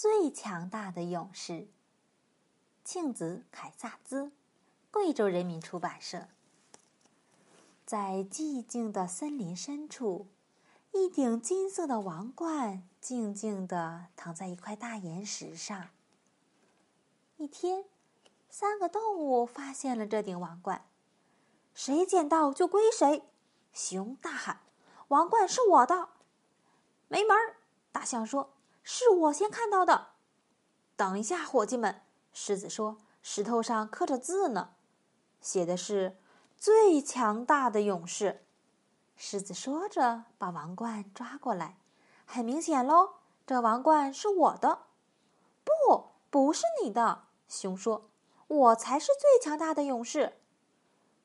最强大的勇士。庆子凯撒兹，贵州人民出版社。在寂静的森林深处，一顶金色的王冠静静地躺在一块大岩石上。一天，三个动物发现了这顶王冠，谁捡到就归谁。熊大喊：“王冠是我的！”没门儿！大象说：“是我先看到的。”等一下，伙计们！狮子说：“石头上刻着字呢，写的是‘最强大的勇士’。”狮子说着，把王冠抓过来。很明显喽，这王冠是我的。不，不是你的。熊说：“我才是最强大的勇士。”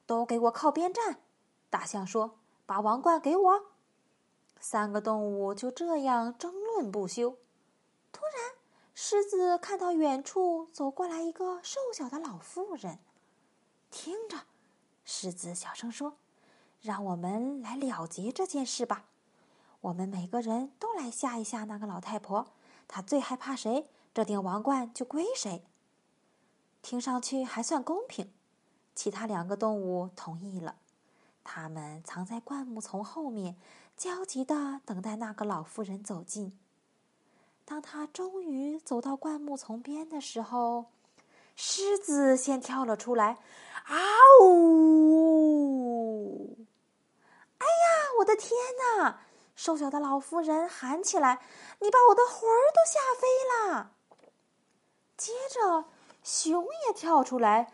都给我靠边站！大象说：“把王冠给我。”三个动物就这样争论不休。突然，狮子看到远处走过来一个瘦小的老妇人。听着，狮子小声说：“让我们来了结这件事吧。我们每个人都来吓一吓那个老太婆。她最害怕谁，这顶王冠就归谁。听上去还算公平。”其他两个动物同意了。他们藏在灌木丛后面。焦急地等待那个老妇人走近。当他终于走到灌木丛边的时候，狮子先跳了出来：“啊呜！”哎呀，我的天哪！瘦小的老妇人喊起来：“你把我的魂儿都吓飞了！”接着，熊也跳出来：“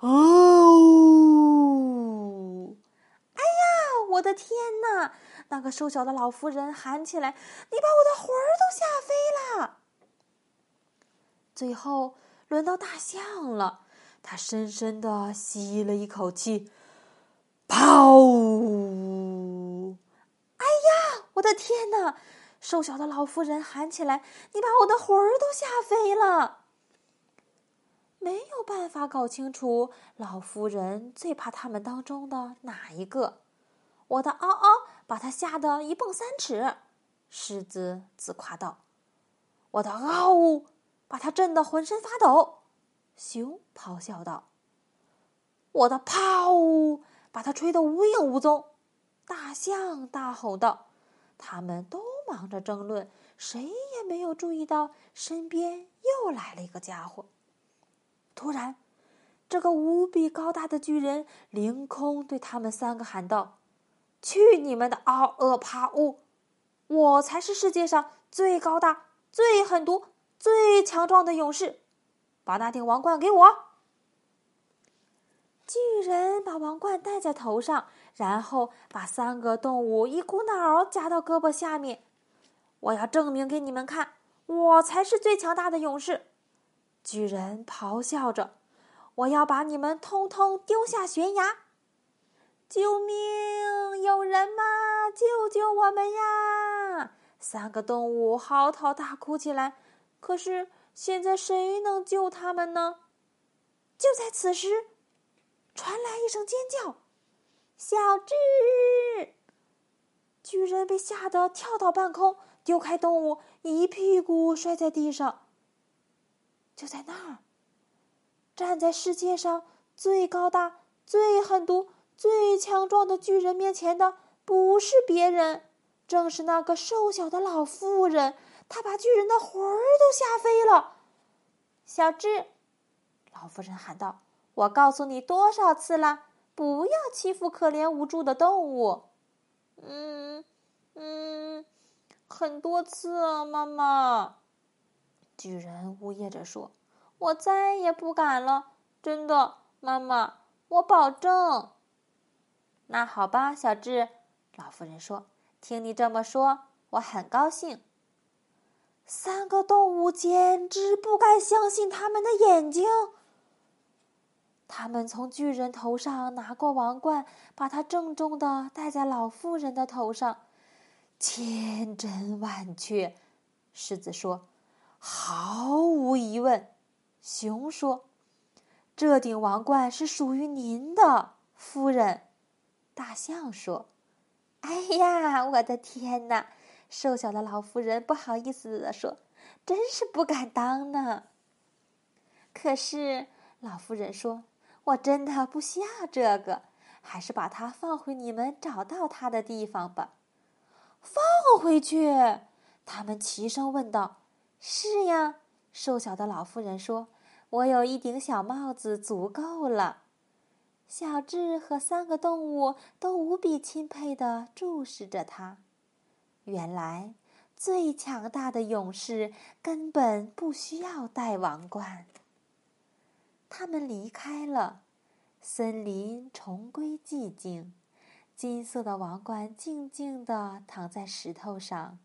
哦！”我的天哪！那个瘦小的老妇人喊起来：“你把我的魂儿都吓飞了！”最后轮到大象了，他深深的吸了一口气，“噗！”哎呀，我的天哪！瘦小的老妇人喊起来：“你把我的魂儿都吓飞了！”没有办法搞清楚老妇人最怕他们当中的哪一个。我的嗷嗷！把他吓得一蹦三尺，狮子自夸道：“我的嗷呜，把他震得浑身发抖。”熊咆哮道：“我的咆呜，把他吹得无影无踪。”大象大吼道：“他们都忙着争论，谁也没有注意到身边又来了一个家伙。”突然，这个无比高大的巨人凌空对他们三个喊道。去你们的嗷呃啪呜！我才是世界上最高大、最狠毒、最强壮的勇士！把那顶王冠给我！巨人把王冠戴在头上，然后把三个动物一股脑儿夹到胳膊下面。我要证明给你们看，我才是最强大的勇士！巨人咆哮着：“我要把你们通通丢下悬崖！”救命！有人吗？救救我们呀！三个动物嚎啕大哭起来。可是现在谁能救他们呢？就在此时，传来一声尖叫：“小智！”巨人被吓得跳到半空，丢开动物，一屁股摔在地上。就在那儿，站在世界上最高大、最狠毒。最强壮的巨人面前的不是别人，正是那个瘦小的老妇人。她把巨人的魂儿都吓飞了。小智，老妇人喊道：“我告诉你多少次了，不要欺负可怜无助的动物。”“嗯，嗯，很多次啊，妈妈。”巨人呜咽着说：“我再也不敢了，真的，妈妈，我保证。”那好吧，小智，老妇人说：“听你这么说，我很高兴。”三个动物简直不敢相信他们的眼睛。他们从巨人头上拿过王冠，把它郑重的戴在老妇人的头上。千真万确，狮子说：“毫无疑问。”熊说：“这顶王冠是属于您的，夫人。”大象说：“哎呀，我的天哪！”瘦小的老妇人不好意思地说：“真是不敢当呢。可是老妇人说：“我真的不需要这个，还是把它放回你们找到它的地方吧。”放回去？他们齐声问道。“是呀。”瘦小的老妇人说：“我有一顶小帽子，足够了。”小智和三个动物都无比钦佩地注视着他。原来，最强大的勇士根本不需要戴王冠。他们离开了，森林重归寂静，金色的王冠静静地躺在石头上，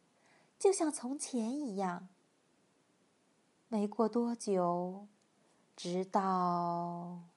就像从前一样。没过多久，直到。